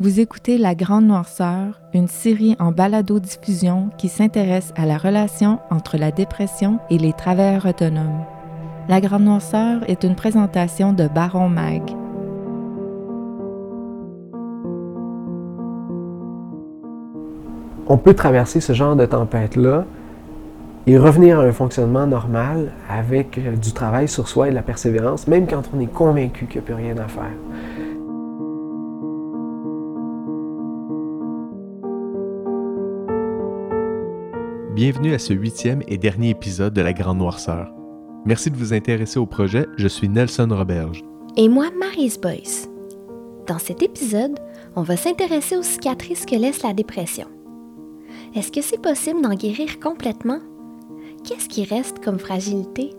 Vous écoutez La Grande Noirceur, une série en balado-diffusion qui s'intéresse à la relation entre la dépression et les travailleurs autonomes. La Grande Noirceur est une présentation de Baron Mag. On peut traverser ce genre de tempête-là et revenir à un fonctionnement normal avec euh, du travail sur soi et de la persévérance, même quand on est convaincu qu'il n'y a plus rien à faire. Bienvenue à ce huitième et dernier épisode de La Grande Noirceur. Merci de vous intéresser au projet. Je suis Nelson Roberge. Et moi, Marise Boyce. Dans cet épisode, on va s'intéresser aux cicatrices que laisse la dépression. Est-ce que c'est possible d'en guérir complètement? Qu'est-ce qui reste comme fragilité?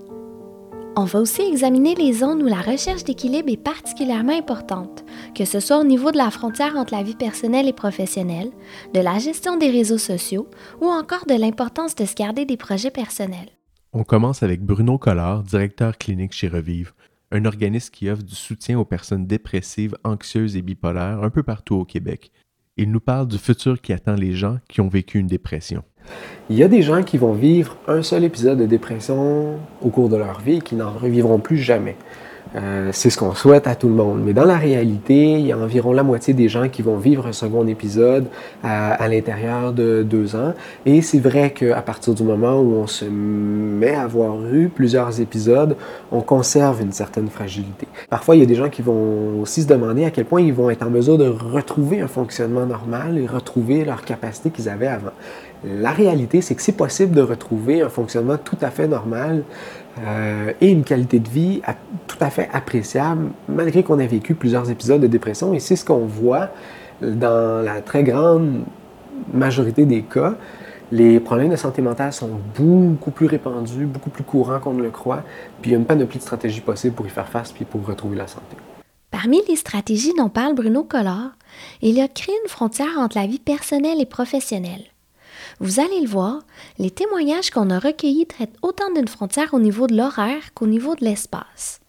On va aussi examiner les zones où la recherche d'équilibre est particulièrement importante, que ce soit au niveau de la frontière entre la vie personnelle et professionnelle, de la gestion des réseaux sociaux ou encore de l'importance de se garder des projets personnels. On commence avec Bruno Collard, directeur clinique chez Revive, un organisme qui offre du soutien aux personnes dépressives, anxieuses et bipolaires un peu partout au Québec. Il nous parle du futur qui attend les gens qui ont vécu une dépression. Il y a des gens qui vont vivre un seul épisode de dépression au cours de leur vie et qui n'en revivront plus jamais. Euh, c'est ce qu'on souhaite à tout le monde. Mais dans la réalité, il y a environ la moitié des gens qui vont vivre un second épisode à, l'intérieur de deux ans. Et c'est vrai qu'à partir du moment où on se met à avoir eu plusieurs épisodes, on conserve une certaine fragilité. Parfois, il y a des gens qui vont aussi se demander à quel point ils vont être en mesure de retrouver un fonctionnement normal et retrouver leur capacité qu'ils avaient avant. La réalité, c'est que c'est possible de retrouver un fonctionnement tout à fait normal euh, et une qualité de vie tout à fait appréciable, malgré qu'on ait vécu plusieurs épisodes de dépression. Et c'est ce qu'on voit dans la très grande majorité des cas. Les problèmes de santé mentale sont beaucoup plus répandus, beaucoup plus courants qu'on ne le croit, puis il y a une panoplie de stratégies possibles pour y faire face puis pour retrouver la santé. Parmi les stratégies dont parle Bruno Collard, il a créé une frontière entre la vie personnelle et professionnelle. Vous allez le voir, les témoignages qu'on a recueillis traitent autant d'une frontière au niveau de l'horaire qu'au niveau de l'espace.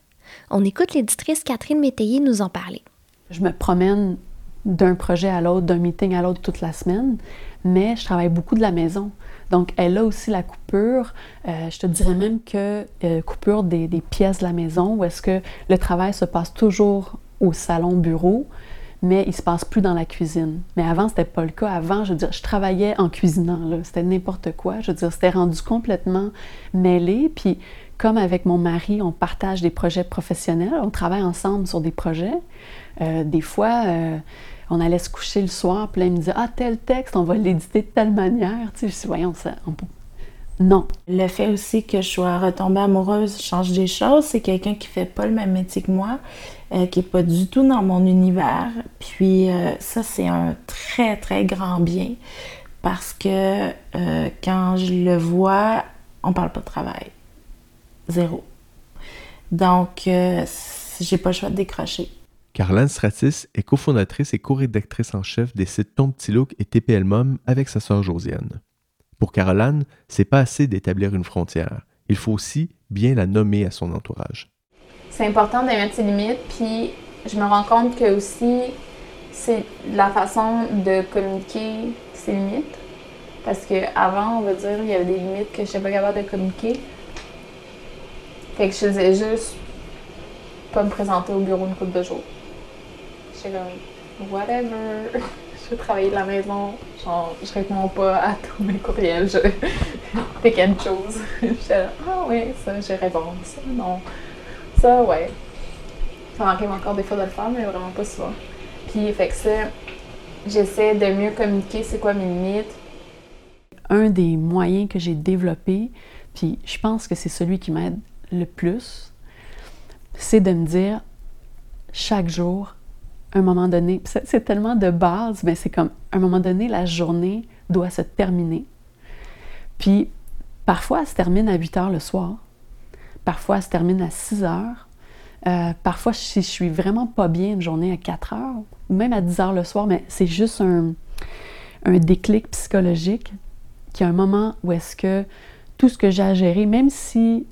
On écoute l'éditrice Catherine Métayer nous en parler. Je me promène d'un projet à l'autre, d'un meeting à l'autre toute la semaine, mais je travaille beaucoup de la maison. Donc, elle a aussi la coupure. Euh, je te dirais même que euh, coupure des, des, pièces de la maison, où est-ce que le travail se passe toujours au salon-bureau, mais il se passe plus dans la cuisine. Mais avant, c'était pas le cas. Avant, je veux dire, je travaillais en cuisinant, C'était n'importe quoi. Je veux dire, c'était rendu complètement mêlé. Puis, comme avec mon mari, on partage des projets professionnels, on travaille ensemble sur des projets. Euh, des fois, euh, on allait se coucher le soir, puis là, il me disait Ah, tel texte, on va l'éditer de telle manière. Tu sais, je dis Voyons, ça, non. Le fait aussi que je sois retombée amoureuse change des choses. C'est quelqu'un qui fait pas le même métier que moi, euh, qui est pas du tout dans mon univers. Puis euh, ça, c'est un très, très grand bien parce que euh, quand je le vois, on parle pas de travail. Zéro. Donc, j'ai pas le choix de décrocher. Carlane Stratis est cofondatrice et co-rédactrice en chef des sites Ton Petit Look et TPL Mom avec sa sœur Josiane. Pour Caroline, c'est pas assez d'établir une frontière. Il faut aussi bien la nommer à son entourage. C'est important de mettre ses limites, puis je me rends compte que aussi c'est la façon de communiquer ses limites. Parce qu'avant, on va dire, il y avait des limites que je n'étais pas capable de communiquer. Fait que je faisais juste pas me présenter au bureau une couple de jours. J'étais comme, whatever. je travailler de la maison, genre, je réponds pas à tous mes courriels, je pick and chose. je ah oui, ça, je réponds, ça, non. Ça, ouais. Ça m'arrive encore des fois de le faire, mais vraiment pas souvent. Puis, fait que ça, j'essaie de mieux communiquer c'est quoi mes limites. Un des moyens que j'ai développé, puis je pense que c'est celui qui m'aide le plus, c'est de me dire chaque jour, un moment donné, c'est tellement de base, mais c'est comme, un moment donné, la journée doit se terminer. Puis, parfois, elle se termine à 8 heures le soir. Parfois, elle se termine à 6 heures. Euh, parfois, si je suis vraiment pas bien une journée à 4 heures, ou même à 10 heures le soir, mais c'est juste un, un déclic psychologique qui a un moment où est-ce que tout ce que j'ai à gérer, même si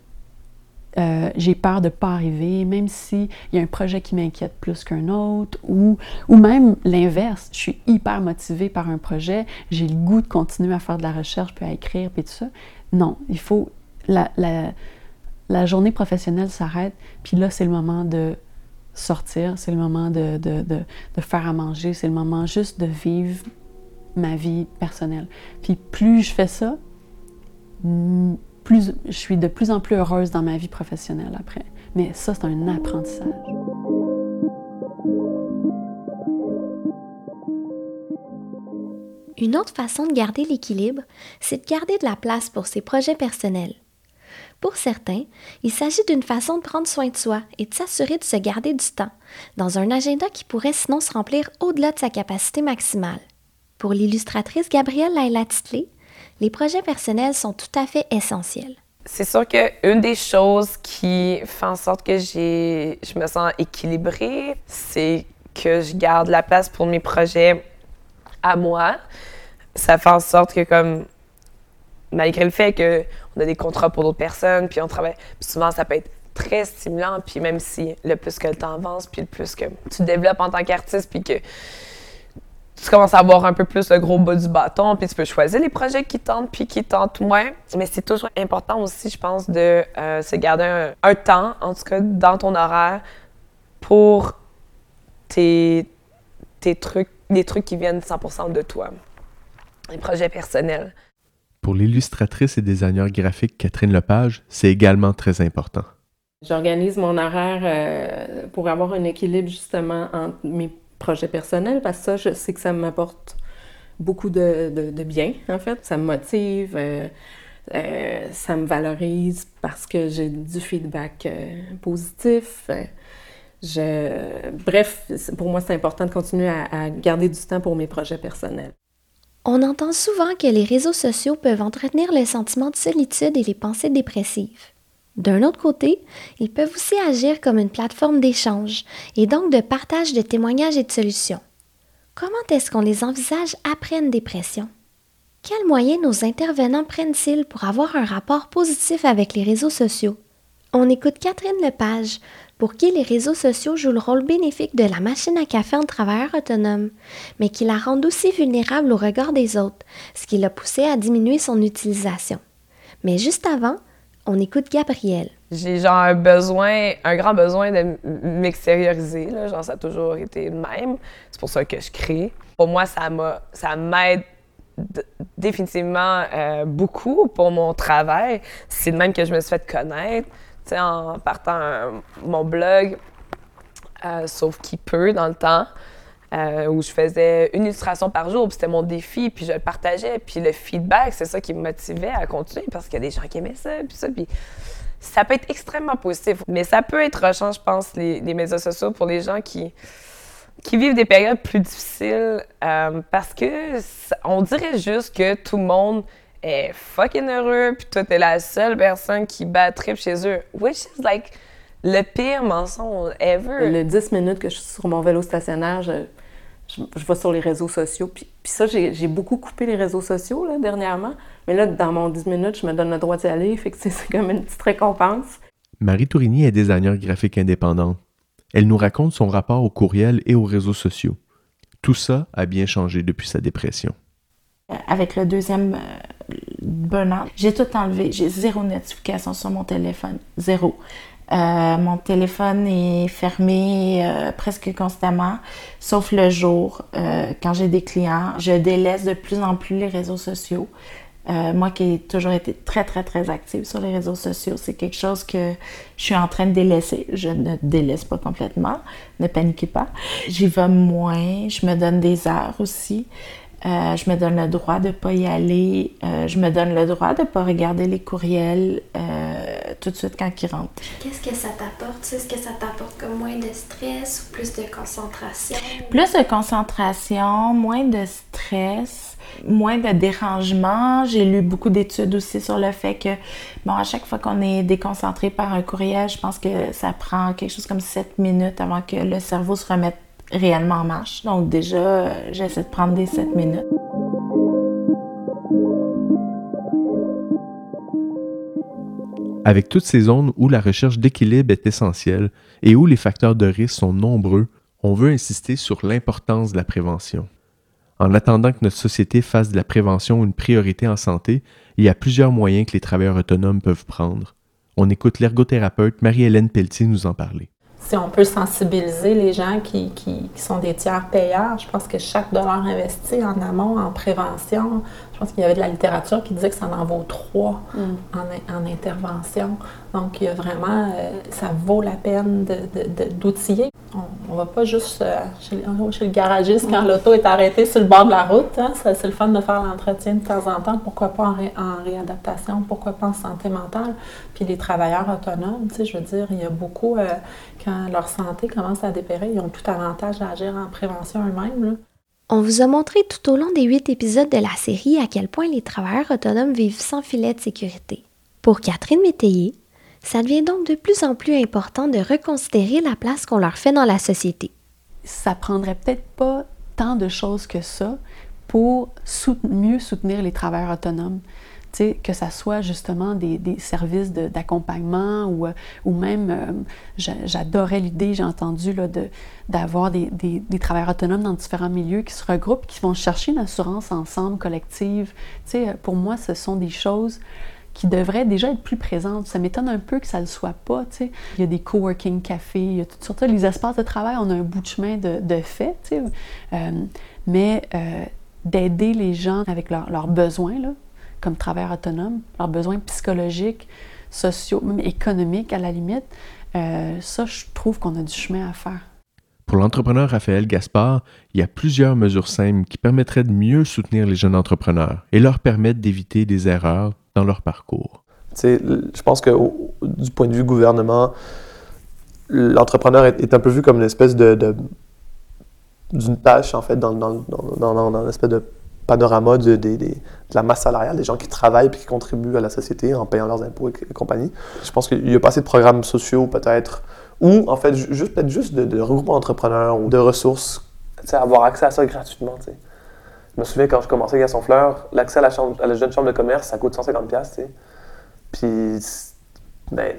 euh, j'ai peur de ne pas arriver, même s'il y a un projet qui m'inquiète plus qu'un autre, ou, ou même l'inverse, je suis hyper motivée par un projet, j'ai le goût de continuer à faire de la recherche, puis à écrire, puis tout ça. Non, il faut... La, la, journée professionnelle s'arrête, puis là, c'est le moment de sortir, c'est le moment de, de, de faire à manger, c'est le moment juste de vivre ma vie personnelle. Puis plus je fais ça, plus, je suis de plus en plus heureuse dans ma vie professionnelle après. Mais ça, c'est un apprentissage. Une autre façon de garder l'équilibre, c'est de garder de la place pour ses projets personnels. Pour certains, il s'agit d'une façon de prendre soin de soi et de s'assurer de se garder du temps, dans un agenda qui pourrait sinon se remplir au-delà de sa capacité maximale. Pour l'illustratrice Gabrielle Laila les projets personnels sont tout à fait essentiels. C'est sûr qu'une des choses qui fait en sorte que je me sens équilibrée, c'est que je garde la place pour mes projets à moi. Ça fait en sorte que, comme, malgré le fait qu'on a des contrats pour d'autres personnes, puis on travaille, souvent ça peut être très stimulant, puis même si le plus que le temps avance, puis le plus que tu développes en tant qu'artiste, puis que tu commences à avoir un peu plus le gros bas du bâton, puis tu peux choisir les projets qui tentent puis qui tentent moins. Mais c'est toujours important aussi, je pense, de euh, se garder un, temps, en tout cas dans ton horaire, pour tes, tes trucs, les trucs qui viennent 100% de toi, les projets personnels. Pour l'illustratrice et designer graphique Catherine Lepage, c'est également très important. J'organise mon horaire euh, pour avoir un équilibre justement entre mes projet personnel parce que ça, je sais que ça m'apporte beaucoup de, de, bien, en fait. Ça me motive, euh, euh, ça me valorise parce que j'ai du feedback euh, positif. Je... Bref, pour moi, c'est important de continuer à, à garder du temps pour mes projets personnels. On entend souvent que les réseaux sociaux peuvent entretenir le sentiment de solitude et les pensées dépressives. D'un autre côté, ils peuvent aussi agir comme une plateforme d'échange et donc de partage de témoignages et de solutions. Comment est-ce qu'on les envisage après une dépression? Quels moyens nos intervenants prennent-ils pour avoir un rapport positif avec les réseaux sociaux? On écoute Catherine Lepage, pour qui les réseaux sociaux jouent le rôle bénéfique de la machine à café en travailleur autonome, mais qui la rendent aussi vulnérable au regard des autres, ce qui l'a poussé à diminuer son utilisation. Mais juste avant, on écoute Gabrielle. J'ai genre un besoin, un grand besoin de m'extérioriser. Genre, ça a toujours été le même. C'est pour ça que je crée. Pour moi, ça ça m'aide définitivement euh, beaucoup pour mon travail. C'est de même que je me suis fait connaître. En partant mon blog, euh, sauf qui peut dans le temps. Euh, où je faisais une illustration par jour, puis c'était mon défi, puis je le partageais, puis le feedback, c'est ça qui me motivait à continuer parce qu'il y a des gens qui aimaient ça, puis ça, puis ça peut être extrêmement positif, mais ça peut être rushant, je pense, les, médias sociaux pour les gens qui qui vivent des périodes plus difficiles euh, parce que on dirait juste que tout le monde est fucking heureux, puis toi, t'es la seule personne qui bat trip chez eux, which is like le pire mensonge ever. Le 10 minutes que je suis sur mon vélo stationnaire, je, je, vais sur les réseaux sociaux. Puis, puis ça, j'ai beaucoup coupé les réseaux sociaux là, dernièrement. Mais là, dans mon 10 minutes, je me donne le droit d'y aller. Fait que c'est comme une petite récompense. Marie Tourigny est designer graphique indépendante. Elle nous raconte son rapport au courriel et aux réseaux sociaux. Tout ça a bien changé depuis sa dépression. Euh, avec le deuxième euh, burn-out, j'ai tout enlevé. J'ai zéro notification sur mon téléphone. Zéro. Euh, mon téléphone est fermé euh, presque constamment, sauf le jour euh, quand j'ai des clients. Je délaisse de plus en plus les réseaux sociaux. moi qui ai toujours été très, très, très active sur les réseaux sociaux, c'est quelque chose que je suis en train de délaisser. Je ne délaisse pas complètement, ne paniquez pas. J'y vais moins, je me donne des heures aussi. Euh, je me donne le droit de ne pas y aller. Euh, je me donne le droit de ne pas regarder les courriels euh, tout de suite quand ils rentrent. Qu'est-ce que ça t'apporte? Est-ce que ça t'apporte comme moins de stress ou plus de concentration? Plus de concentration, moins de stress, moins de dérangement. J'ai lu beaucoup d'études aussi sur le fait que, bon, à chaque fois qu'on est déconcentré par un courriel, je pense que ça prend quelque chose comme 7 minutes avant que le cerveau se remette réellement en marche. Donc déjà, j'essaie de prendre des 7 minutes. Avec toutes ces zones où la recherche d'équilibre est essentielle et où les facteurs de risque sont nombreux, on veut insister sur l'importance de la prévention. En attendant que notre société fasse de la prévention une priorité en santé, il y a plusieurs moyens que les travailleurs autonomes peuvent prendre. On écoute l'ergothérapeute Marie-Hélène Pelletier nous en parler si on peut sensibiliser les gens qui, qui, sont des tiers payeurs, je pense que chaque dollar investi en amont, en prévention, je pense qu'il y avait de la littérature qui disait que ça en vaut trois mm. en, en, intervention. Donc, il y a vraiment, euh, ça vaut la peine d'outiller. On va pas juste euh, chez, le garagiste quand l'auto est arrêtée sur le bord de la route. Hein. C'est le fun de faire l'entretien de temps en temps. Pourquoi pas en, réadaptation? Pourquoi pas en santé mentale? Puis les travailleurs autonomes, je veux dire, il y a beaucoup, euh, quand leur santé commence à dépérir, ils ont tout avantage à agir en prévention eux-mêmes. On vous a montré tout au long des huit épisodes de la série à quel point les travailleurs autonomes vivent sans filet de sécurité. Pour Catherine Métayer, ça devient donc de plus en plus important de reconsidérer la place qu'on leur fait dans la société. Ça prendrait peut-être pas tant de choses que ça pour mieux soutenir les travailleurs autonomes. que ce soit justement des, services d'accompagnement ou, euh, même, euh, j'adorais l'idée, j'ai entendu, d'avoir des, des, travailleurs autonomes dans différents milieux qui se regroupent, qui vont chercher une assurance ensemble, collective. pour moi, ce sont des choses qui devrait déjà être plus présente. Ça m'étonne un peu que ça ne le soit pas. sais. Il y a des coworking cafés, il y a toutes sortes. Les espaces de travail, on a un bout de chemin de, de fait. Euh, mais euh, d'aider les gens avec leurs besoins, comme travailleurs autonomes, leurs besoins psychologiques, sociaux, même économiques à la limite, euh, ça, je trouve qu'on a du chemin à faire. Pour l'entrepreneur Raphaël Gaspard, il y a plusieurs mesures simples qui permettraient de mieux soutenir les jeunes entrepreneurs et leur permettre d'éviter des erreurs dans leur parcours? je pense que du point de vue gouvernement, l'entrepreneur est, un peu vu comme une espèce de, d'une tâche, en fait, dans, dans, dans, dans, une espèce de panorama de, de, de, la masse salariale, des gens qui travaillent et qui contribuent à la société en payant leurs impôts et, compagnie. Je pense qu'il y a pas assez de programmes sociaux, peut-être, ou en fait, juste, peut-être juste de, regroupement d'entrepreneurs ou de ressources, avoir accès à ça gratuitement. sais. Je me souviens quand je commençais à son Fleur, l'accès à la, chambre, à la jeune chambre de commerce, ça coûte 150$, tu sais. Puis, ben,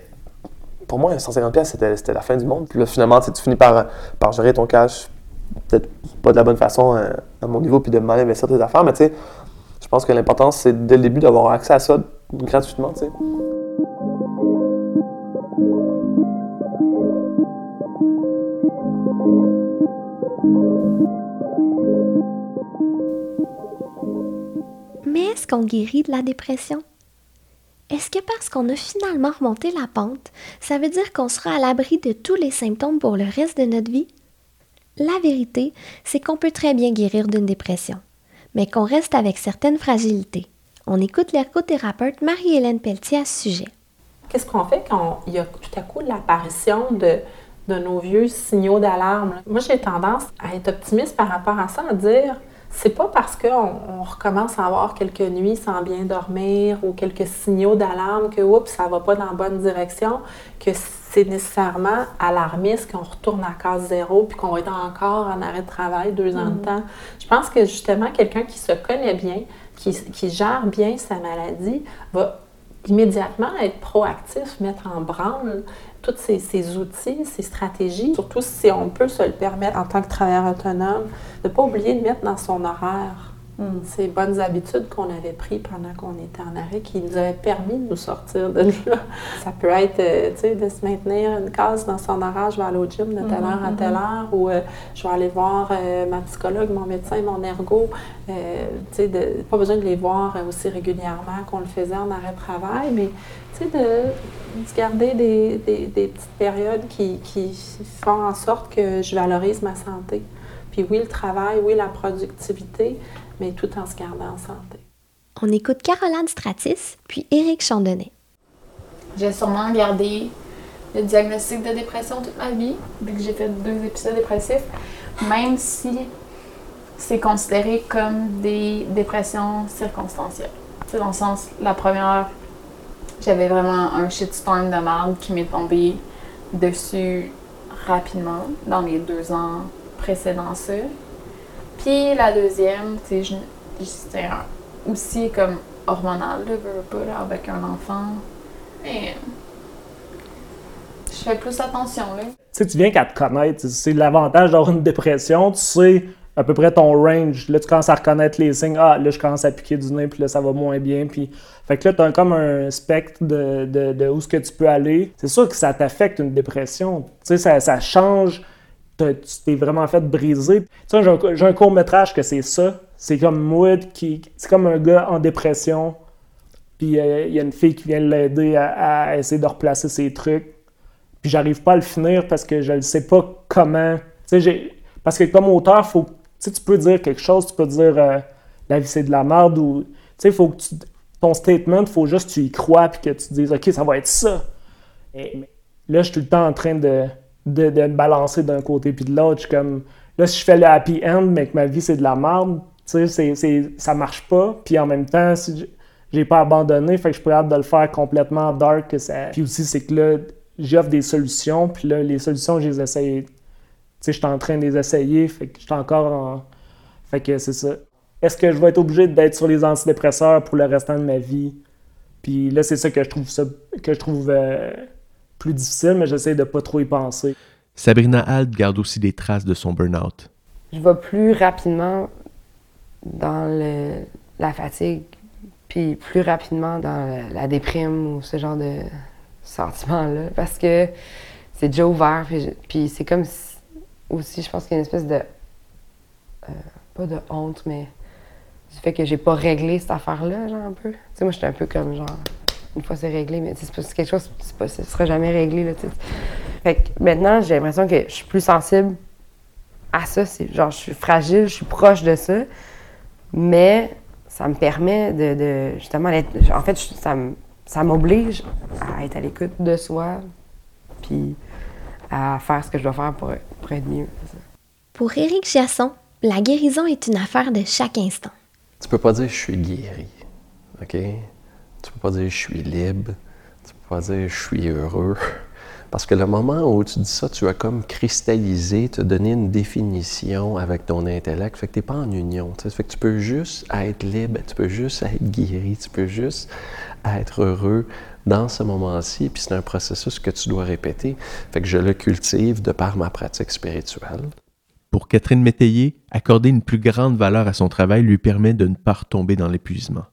pour moi, 150$, c'était, c'était la fin du monde. Puis là, finalement, tu finis par, par gérer ton cash, peut-être pas de la bonne façon euh, à mon niveau, puis de mal investir tes affaires, mais tu sais, je pense que l'important, c'est dès le début d'avoir accès à ça gratuitement, tu sais. Mais est-ce qu'on guérit de la dépression? Est-ce que parce qu'on a finalement remonté la pente, ça veut dire qu'on sera à l'abri de tous les symptômes pour le reste de notre vie? La vérité, c'est qu'on peut très bien guérir d'une dépression, mais qu'on reste avec certaines fragilités. On écoute l'ergothérapeute Marie-Hélène Pelletier à ce sujet. Qu'est-ce qu'on fait quand il y a tout à coup l'apparition de, de nos vieux signaux d'alarme? Moi, j'ai tendance à être optimiste par rapport à ça, à dire c'est pas parce qu'on recommence à avoir quelques nuits sans bien dormir ou quelques signaux d'alarme que oups, ça va pas dans la bonne direction que c'est nécessairement alarmiste qu'on retourne à case zéro puis qu'on va être encore en arrêt de travail deux ans de mm-hmm. temps. Je pense que justement, quelqu'un qui se connaît bien, qui, qui gère bien sa maladie, va immédiatement être proactif, mettre en branle tous ces, outils, ces stratégies, surtout si on peut se le permettre en tant que travailleur autonome, de ne pas oublier de mettre dans son horaire ces bonnes habitudes qu'on avait prises pendant qu'on était en arrêt, qui nous avaient permis de nous sortir de là. Ça peut être, euh, tu sais, de se maintenir une case dans son horaire, je vais aller au gym de telle heure à telle hmm, heure, ou euh, je vais aller voir euh, ma psychologue, mon médecin, mon ergo. tu sais, pas besoin de les voir aussi régulièrement qu'on le faisait en arrêt travail, mais tu sais, de de garder des, des, petites périodes qui, qui, font en sorte que je valorise ma santé. Puis oui, le travail, oui, la productivité, mais tout en se gardant en santé. On écoute Caroline Stratis, puis Éric Chandonnet. J'ai sûrement gardé le diagnostic de dépression toute ma vie, vu que j'ai fait deux épisodes dépressifs, même si c'est considéré comme des dépressions circonstancielles. C'est dans le sens, la première j'avais vraiment un shitstorm de merde qui m'est tombé dessus rapidement dans les deux ans précédant ça. Puis la deuxième, c'était aussi comme hormonal, là, pas, là, avec un enfant. Mais je fais plus attention, là. Tu sais, tu viens qu'à te connaître. C'est l'avantage d'avoir une dépression. Tu sais à peu près ton range. Là, tu commences à reconnaître les signes. Ah, là, je commence à piquer du nez, puis là, ça va moins bien. Puis... Fait que là, tu as comme un spectre de, de, de où ce que tu peux aller. C'est sûr que ça t'affecte une dépression. Tu sais, ça change. Tu t'es vraiment fait briser. Tu sais, j'ai un, court-métrage que c'est ça. C'est comme Mood qui. C'est comme un gars en dépression. Puis euh, il y a une fille qui vient l'aider à, essayer de replacer ses trucs. Puis j'arrive pas à le finir parce que je ne sais pas comment. Tu sais, parce que comme auteur, faut tu, tu peux dire quelque chose, tu peux dire euh, la vie c'est de la merde ou. Tu sais, faut que tu, ton statement, faut juste que tu y crois puis que tu te dises, OK, ça va être ça. Et, là, je suis tout le temps en train de, de, de me balancer d'un côté puis de l'autre. Je suis comme, là, si je fais le happy end, mais que ma vie c'est de la merde, tu sais, ça marche pas. Puis en même temps, si j'ai pas abandonné, fait que je peux hâte de le faire complètement dark. Que ça... Puis aussi, c'est que là, j'offre des solutions, puis là, les solutions, je les essaye sais, je suis en train de les essayer, fait que je suis encore en... Fait que c'est ça. Est-ce que je vais être obligé d'être sur les antidépresseurs pour le restant de ma vie? Puis là, c'est ça que je trouve, ça, que je trouve euh, plus difficile, mais j'essaie de pas trop y penser. Sabrina Alt garde aussi des traces de son burn-out. Je vais plus rapidement dans le, la fatigue, puis plus rapidement dans la déprime ou ce genre de sentiments-là, parce que c'est déjà ouvert, puis, puis c'est comme si aussi, je pense qu'il y a une espèce de. Euh, pas de honte, mais du fait que j'ai pas réglé cette affaire-là, genre un peu. Tu sais, moi, j'étais un peu comme genre. Une fois c'est réglé, mais c'est quelque chose, c'est pas, ça sera jamais réglé, là. Fait que maintenant, j'ai l'impression que je suis plus sensible à ça. C'est genre, je suis fragile, je suis proche de ça, mais ça me permet de, de justement être. En fait, ça, ça m'oblige à être à l'écoute de soi, puis à faire ce que je dois faire pour, pour être mieux. Pour Éric Giasson, la guérison est une affaire de chaque instant. Tu peux pas dire je suis guéri, OK? Tu peux pas dire je suis libre, tu peux pas dire je suis heureux. Parce que le moment où tu dis ça, tu as comme cristallisé, te donné une définition avec ton intellect. Fait que tu n'es pas en union. T'sais. Fait que tu peux juste être libre, tu peux juste être guéri, tu peux juste être heureux dans ce moment-ci, puis c'est un processus que tu dois répéter. Fait que je le cultive de par ma pratique spirituelle. Pour Catherine Métayer, accorder une plus grande valeur à son travail lui permet de ne pas retomber dans l'épuisement.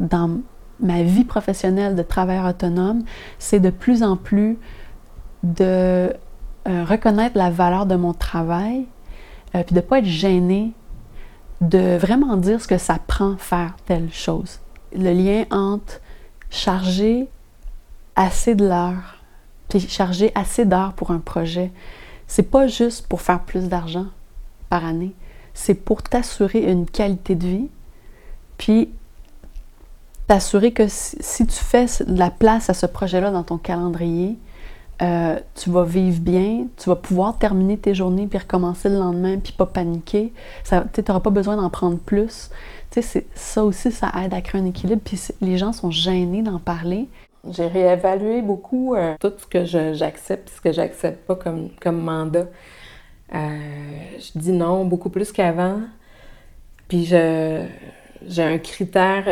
Dans ma vie professionnelle de travailleur autonome, c'est de plus en plus de euh, reconnaître la valeur de mon travail, euh, puis de ne pas être gêné de vraiment dire ce que ça prend faire telle chose. Le lien entre charger assez de l'heure, puis charger assez d'heures pour un projet, c'est pas juste pour faire plus d'argent par année, c'est pour t'assurer une qualité de vie, puis t'assurer que si, tu fais de la place à ce projet-là dans ton calendrier, euh, tu vas vivre bien, tu vas pouvoir terminer tes journées puis recommencer le lendemain puis pas paniquer. Tu n'auras pas besoin d'en prendre plus. ça aussi, ça aide à créer un équilibre. Puis les gens sont gênés d'en parler. J'ai réévalué beaucoup euh, tout ce que j'accepte et ce que j'accepte pas comme, comme mandat. Euh, je dis non beaucoup plus qu'avant. Puis j'ai un critère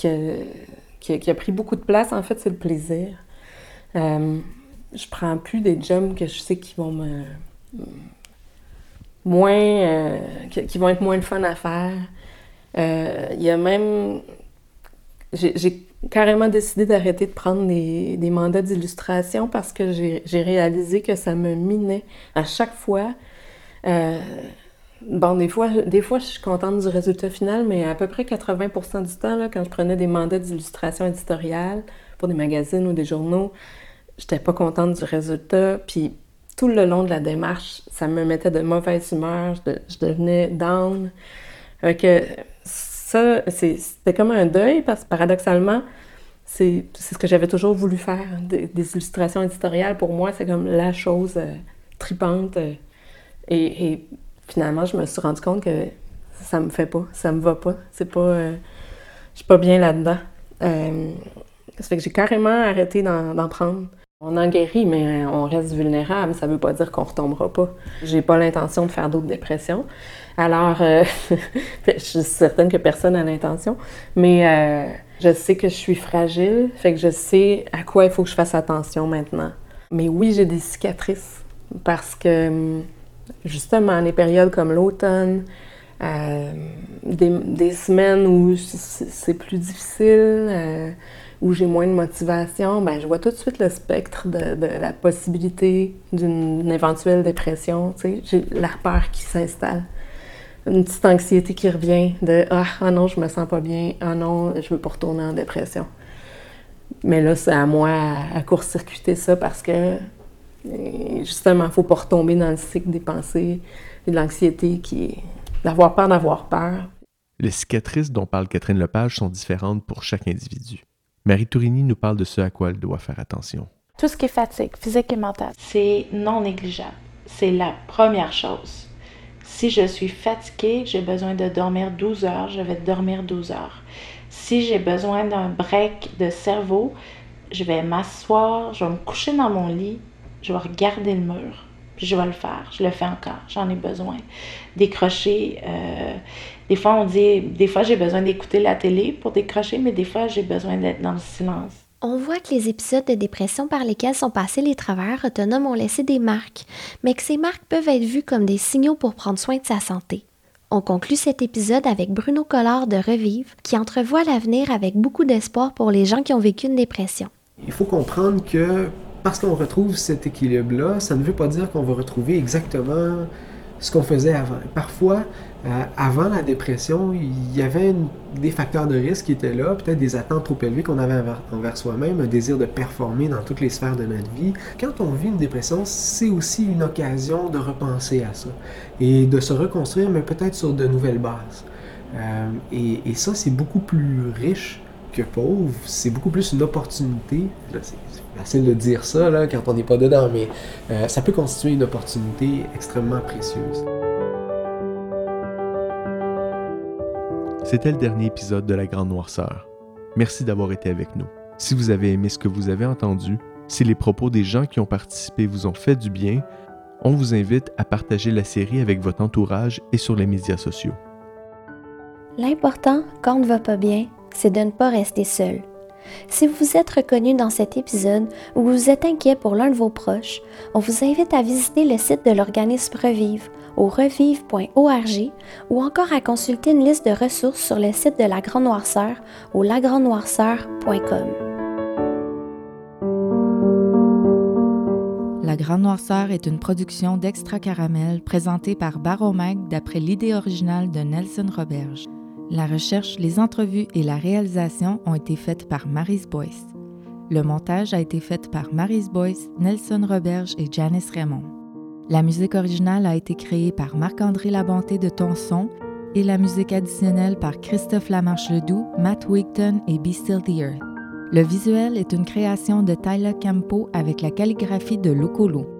qui a, qui, a, pris beaucoup de place, en fait, c'est le plaisir je prends plus des jobs que je sais qui vont me. moins. Euh, qui, vont être moins le fun à faire. Euh, il y a même. J'ai carrément décidé d'arrêter de prendre des, des mandats d'illustration parce que j'ai réalisé que ça me minait à chaque fois. Euh, bon, des fois, des fois, je suis contente du résultat final, mais à peu près 80% du temps, là, quand je prenais des mandats d'illustration éditoriale pour des magazines ou des journaux, j'étais pas contente du résultat. Puis tout le long de la démarche, ça me mettait de mauvaise humeur, je, devenais down. que ça, c'était comme un deuil parce que paradoxalement, c'est ce que j'avais toujours voulu faire. Des, illustrations éditoriales, pour moi, c'est comme la chose euh, tripante. Euh, et, finalement, je me suis rendu compte que ça me fait pas, ça me va pas. C'est pas. Euh, je suis pas bien là-dedans. ça fait que j'ai carrément arrêté d'en prendre. On en guérit, mais on reste vulnérable. Ça veut pas dire qu'on retombera pas. J'ai pas l'intention de faire d'autres dépressions. Alors, euh, je suis certaine que personne n'a l'intention. Mais euh, Je sais que je suis fragile, fait que je sais à quoi il faut que je fasse attention maintenant. Mais oui, j'ai des cicatrices parce que justement, les périodes comme l'automne, euh, des, semaines où c'est plus difficile, euh, où j'ai moins de motivation, ben, je vois tout de suite le spectre de, la possibilité d'une éventuelle dépression. J'ai la peur qui s'installe. Une petite anxiété qui revient de ah, ah, non, je me sens pas bien, ah non, je veux pas retourner en dépression. Mais là, c'est à moi à, court-circuiter ça parce que justement, il faut pas retomber dans le cycle des pensées et de l'anxiété qui est d'avoir peur d'avoir peur. Les cicatrices dont parle Catherine Lepage sont différentes pour chaque individu. Marie Tourini nous parle de ce à quoi elle doit faire attention. Tout ce qui est fatigue, physique et mentale, c'est non négligeable. C'est la première chose. Si je suis fatiguée, j'ai besoin de dormir 12 heures, je vais dormir 12 heures. Si j'ai besoin d'un break de cerveau, je vais m'asseoir, je vais me coucher dans mon lit, je vais regarder le mur je vais le faire. Je le fais encore. J'en ai besoin. Décrocher. Euh, des fois, on dit, des fois, j'ai besoin d'écouter la télé pour décrocher, mais des fois, j'ai besoin d'être dans le silence. On voit que les épisodes de dépression par lesquels sont passés les travailleurs autonomes ont laissé des marques, mais que ces marques peuvent être vues comme des signaux pour prendre soin de sa santé. On conclut cet épisode avec Bruno Collard de Revive, qui entrevoit l'avenir avec beaucoup d'espoir pour les gens qui ont vécu une dépression. Il faut comprendre que parce qu'on retrouve cet équilibre-là, ça ne veut pas dire qu'on va retrouver exactement ce qu'on faisait avant. Parfois, euh, avant la dépression, il y avait des facteurs de risque qui étaient là, peut-être des attentes trop élevées qu'on avait envers, soi-même, un désir de performer dans toutes les sphères de notre vie. Quand on vit une dépression, c'est aussi une occasion de repenser à ça et de se reconstruire, mais peut-être sur de nouvelles bases. Euh, et, ça, c'est beaucoup plus riche que pauvre. C'est beaucoup plus une opportunité. C'est facile de dire ça là, quand on n'est pas dedans, mais euh, ça peut constituer une opportunité extrêmement précieuse. C'était le dernier épisode de La Grande Noirceur. Merci d'avoir été avec nous. Si vous avez aimé ce que vous avez entendu, si les propos des gens qui ont participé vous ont fait du bien, on vous invite à partager la série avec votre entourage et sur les médias sociaux. L'important, quand on ne va pas bien, c'est de ne pas rester seul. Si vous êtes reconnu dans cet épisode ou vous êtes inquiet pour l'un de vos proches, on vous invite à visiter le site de l'organisme Revive au revive.org ou encore à consulter une liste de ressources sur le site de La Grande Noirceur au lagrandnoirceur.com. La Grande Noirceur est une production d'Extra Caramel présentée par Baromag d'après l'idée originale de Nelson Roberge. La recherche, les entrevues et la réalisation ont été faites par Marise Boyce. Le montage a été fait par Marise Boyce, Nelson Roberge et Janice Raymond. La musique originale a été créée par Marc-André Labonté de Tonson et la musique additionnelle par Christophe Lamarche-Ledoux, Matt Wigton et Be Still the Earth. Le visuel est une création de Tyler Campo avec la calligraphie de Locolo.